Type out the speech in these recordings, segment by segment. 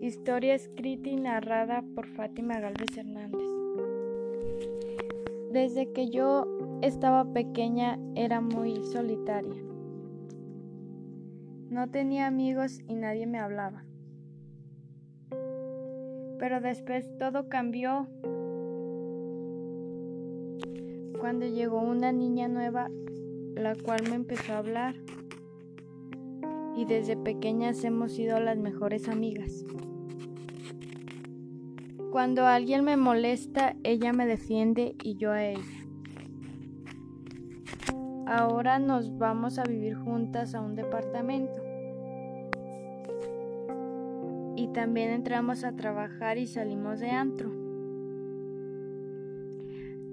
Historia escrita y narrada por Fátima Galvez Hernández. Desde que yo estaba pequeña era muy solitaria. No tenía amigos y nadie me hablaba. Pero después todo cambió cuando llegó una niña nueva, la cual me empezó a hablar. Y desde pequeñas hemos sido las mejores amigas. Cuando alguien me molesta, ella me defiende y yo a ella. Ahora nos vamos a vivir juntas a un departamento. Y también entramos a trabajar y salimos de antro.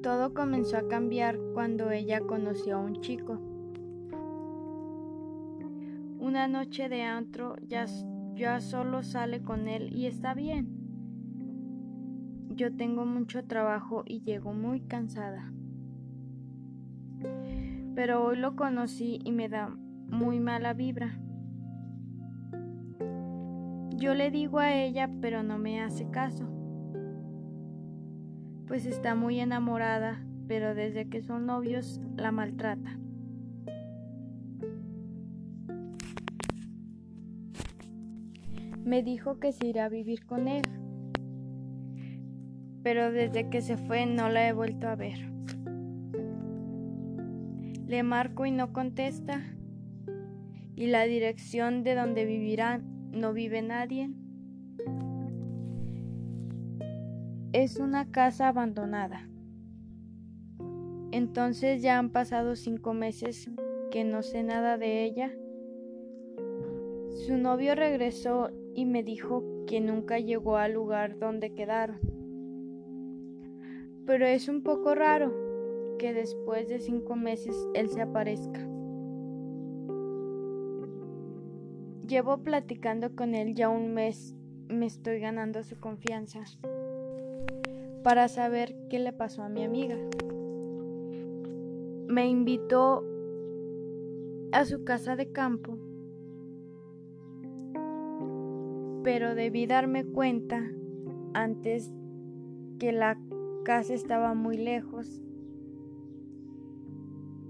Todo comenzó a cambiar cuando ella conoció a un chico. Una noche de antro ya, ya solo sale con él y está bien. Yo tengo mucho trabajo y llego muy cansada pero hoy lo conocí y me da muy mala vibra. Yo le digo a ella, pero no me hace caso, pues está muy enamorada, pero desde que son novios la maltrata. Me dijo que se irá a vivir con él, pero desde que se fue no la he vuelto a ver. Le marco y no contesta. Y la dirección de donde vivirán no vive nadie. Es una casa abandonada. Entonces ya han pasado cinco meses que no sé nada de ella. Su novio regresó y me dijo que nunca llegó al lugar donde quedaron. Pero es un poco raro que después de cinco meses él se aparezca. Llevo platicando con él ya un mes, me estoy ganando su confianza para saber qué le pasó a mi amiga. Me invitó a su casa de campo, pero debí darme cuenta antes que la casa estaba muy lejos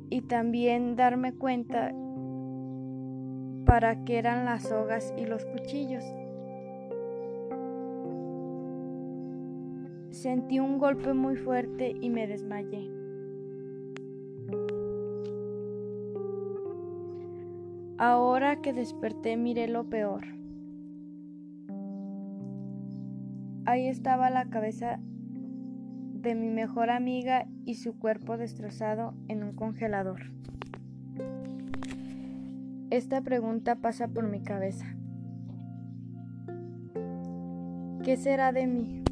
y también darme cuenta para qué eran las sogas y los cuchillos. Sentí un golpe muy fuerte y me desmayé. Ahora que desperté miré lo peor. Ahí estaba la cabeza de mi mejor amiga y su cuerpo destrozado en un congelador. Esta pregunta pasa por mi cabeza. ¿Qué será de mí?